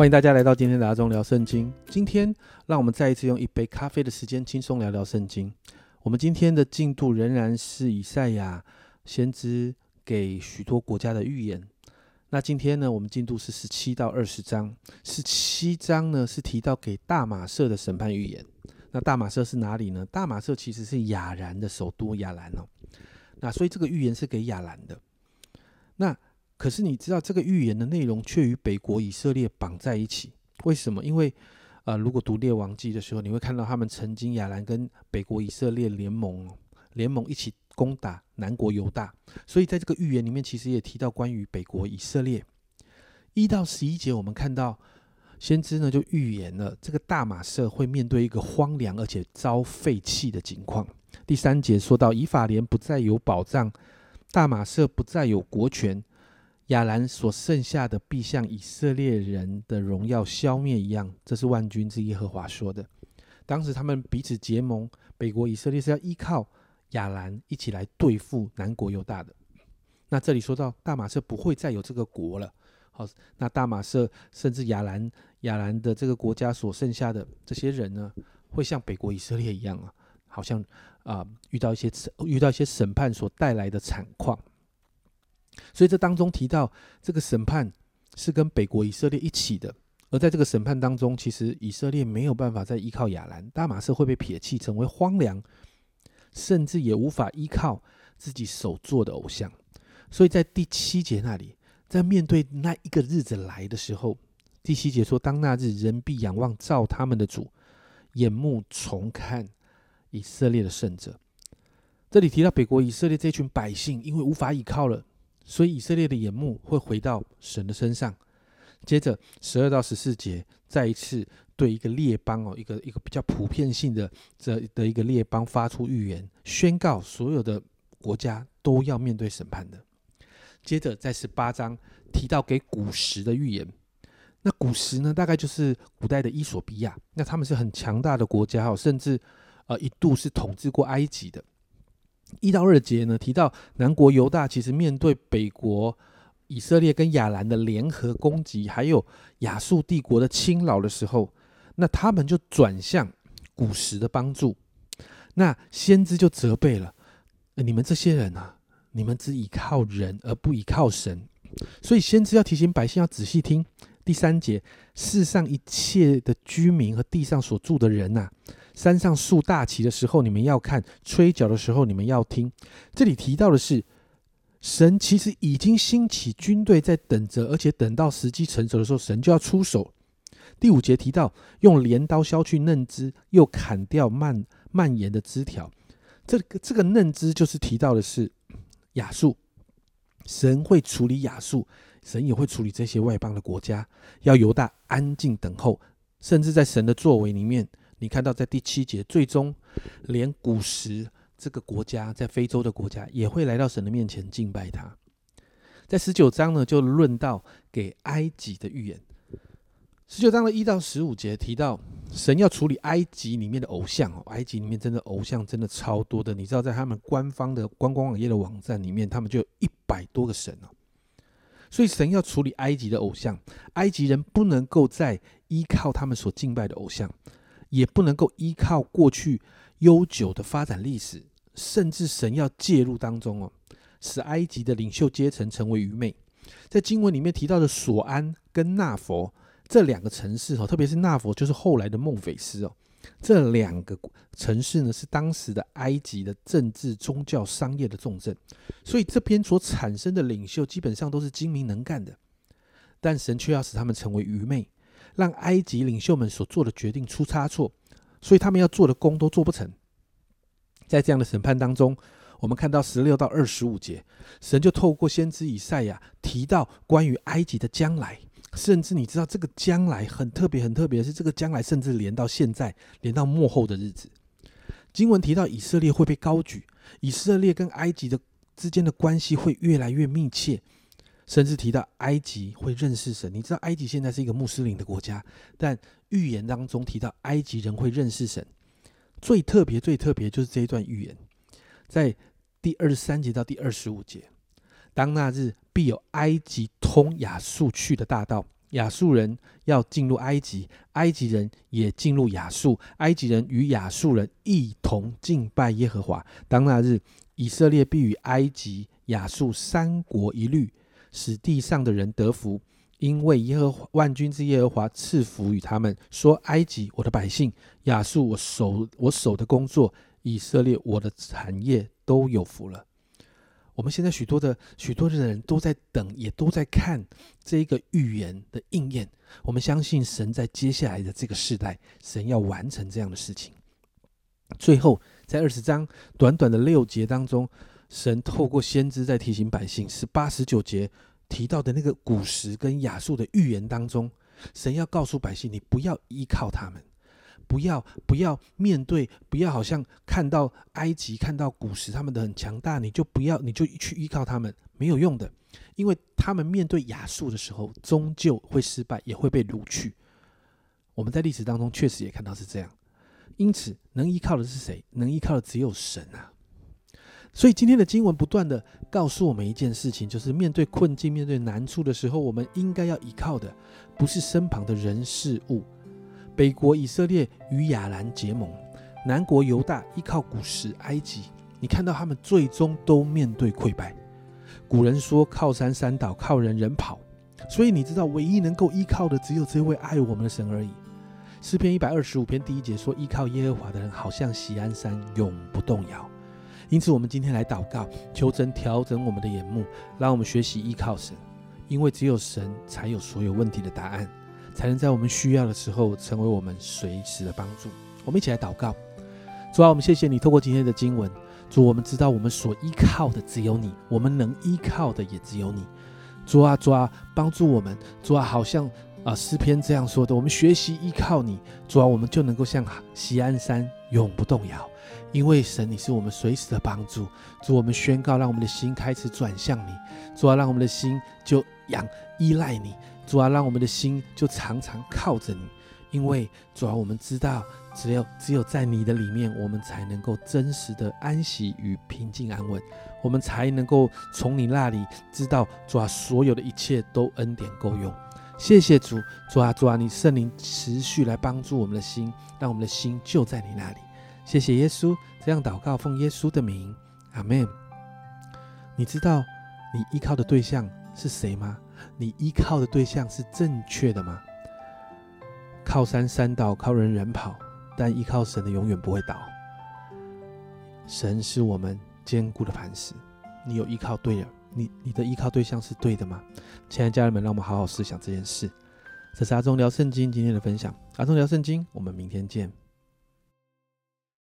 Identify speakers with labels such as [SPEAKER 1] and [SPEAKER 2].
[SPEAKER 1] 欢迎大家来到今天的阿忠聊圣经。今天，让我们再一次用一杯咖啡的时间，轻松聊聊圣经。我们今天的进度仍然是以赛亚先知给许多国家的预言。那今天呢，我们进度是十七到二十章。十七章呢是提到给大马色的审判预言。那大马色是哪里呢？大马色其实是亚兰的首都亚兰哦。那所以这个预言是给亚兰的。那可是你知道这个预言的内容却与北国以色列绑在一起？为什么？因为呃，如果读列王记的时候，你会看到他们曾经亚兰跟北国以色列联盟，联盟一起攻打南国犹大。所以在这个预言里面，其实也提到关于北国以色列一到十一节，我们看到先知呢就预言了这个大马社会面对一个荒凉而且遭废弃的境况。第三节说到以法莲不再有保障，大马社不再有国权。亚兰所剩下的必像以色列人的荣耀消灭一样，这是万军之耶和华说的。当时他们彼此结盟，北国以色列是要依靠亚兰一起来对付南国犹大的。那这里说到大马色不会再有这个国了，好，那大马色甚至亚兰亚兰的这个国家所剩下的这些人呢，会像北国以色列一样啊，好像啊遇到一些遇到一些审判所带来的惨况。所以这当中提到，这个审判是跟北国以色列一起的，而在这个审判当中，其实以色列没有办法再依靠亚兰，大马色会被撇弃，成为荒凉，甚至也无法依靠自己手做的偶像。所以在第七节那里，在面对那一个日子来的时候，第七节说：“当那日，人必仰望造他们的主，眼目重看以色列的圣者。”这里提到北国以色列这群百姓，因为无法依靠了。所以以色列的眼目会回到神的身上。接着十二到十四节，再一次对一个列邦哦，一个一个比较普遍性的这的一个列邦发出预言，宣告所有的国家都要面对审判的。接着在十八章提到给古时的预言，那古时呢，大概就是古代的伊索比亚，那他们是很强大的国家哦，甚至呃一度是统治过埃及的。一到二节呢，提到南国犹大其实面对北国以色列跟亚兰的联合攻击，还有亚述帝国的侵扰的时候，那他们就转向古时的帮助。那先知就责备了你们这些人啊，你们只倚靠人而不倚靠神。所以先知要提醒百姓要仔细听第三节：世上一切的居民和地上所住的人呐。山上竖大旗的时候，你们要看；吹角的时候，你们要听。这里提到的是，神其实已经兴起军队在等着，而且等到时机成熟的时候，神就要出手。第五节提到用镰刀削去嫩枝，又砍掉蔓蔓延的枝条。这个这个嫩枝就是提到的是亚述，神会处理亚述，神也会处理这些外邦的国家，要犹大安静等候，甚至在神的作为里面。你看到在第七节，最终连古时这个国家在非洲的国家也会来到神的面前敬拜他。在十九章呢，就论到给埃及的预言。十九章的一到十五节提到，神要处理埃及里面的偶像哦，埃及里面真的偶像真的超多的。你知道，在他们官方的观光网页的网站里面，他们就一百多个神哦。所以神要处理埃及的偶像，埃及人不能够再依靠他们所敬拜的偶像。也不能够依靠过去悠久的发展历史，甚至神要介入当中哦，使埃及的领袖阶层成为愚昧。在经文里面提到的索安跟纳佛这两个城市哦，特别是纳佛就是后来的孟菲斯哦，这两个城市呢是当时的埃及的政治、宗教、商业的重镇，所以这边所产生的领袖基本上都是精明能干的，但神却要使他们成为愚昧。让埃及领袖们所做的决定出差错，所以他们要做的工都做不成。在这样的审判当中，我们看到十六到二十五节，神就透过先知以赛亚提到关于埃及的将来，甚至你知道这个将来很特别，很特别是这个将来甚至连到现在，连到幕后的日子。经文提到以色列会被高举，以色列跟埃及的之间的关系会越来越密切。甚至提到埃及会认识神，你知道埃及现在是一个穆斯林的国家，但预言当中提到埃及人会认识神。最特别、最特别就是这一段预言，在第二十三节到第二十五节，当那日必有埃及通亚述去的大道，亚述人要进入埃及，埃及人也进入亚述，埃及人与亚述人一同敬拜耶和华。当那日，以色列必与埃及、亚述三国一律，使地上的人得福，因为耶和万军之耶和华赐福与他们。说：埃及，我的百姓；亚述，我手我手的工作；以色列，我的产业，都有福了。我们现在许多的许多的人都在等，也都在看这一个预言的应验。我们相信神在接下来的这个时代，神要完成这样的事情。最后，在二十章短短的六节当中，神透过先知在提醒百姓，是八十九节提到的那个古时跟亚述的预言当中，神要告诉百姓：你不要依靠他们。不要不要面对，不要好像看到埃及、看到古时他们的很强大，你就不要，你就去依靠他们，没有用的，因为他们面对亚述的时候，终究会失败，也会被掳去。我们在历史当中确实也看到是这样，因此能依靠的是谁？能依靠的只有神啊！所以今天的经文不断的告诉我们一件事情，就是面对困境、面对难处的时候，我们应该要依靠的不是身旁的人事物。北国以色列与亚兰结盟，南国犹大依靠古时埃及。你看到他们最终都面对溃败。古人说：“靠山山倒，靠人人跑。”所以你知道，唯一能够依靠的只有这位爱我们的神而已。诗篇一百二十五篇第一节说：“依靠耶和华的人，好像喜安山，永不动摇。”因此，我们今天来祷告，求神调整我们的眼目，让我们学习依靠神，因为只有神才有所有问题的答案。才能在我们需要的时候成为我们随时的帮助。我们一起来祷告，主啊，我们谢谢你透过今天的经文，主，我们知道我们所依靠的只有你，我们能依靠的也只有你。主啊，主啊，帮助我们，主啊，好像啊诗篇这样说的，我们学习依靠你，主啊，我们就能够像西安山永不动摇，因为神你是我们随时的帮助。主，我们宣告，让我们的心开始转向你，主啊，让我们的心就仰依赖你。主啊，让我们的心就常常靠着你，因为主啊，我们知道，只有只有在你的里面，我们才能够真实的安息与平静安稳，我们才能够从你那里知道，主啊，所有的一切都恩典够用。谢谢主，主啊，主啊，你圣灵持续来帮助我们的心，让我们的心就在你那里。谢谢耶稣，这样祷告，奉耶稣的名，阿门。你知道你依靠的对象是谁吗？你依靠的对象是正确的吗？靠山山倒，靠人人跑，但依靠神的永远不会倒。神是我们坚固的磐石。你有依靠对了，你你的依靠对象是对的吗？亲爱的家人们，让我们好好思想这件事。这是阿忠聊圣经今天的分享。阿忠聊圣经，我们明天见。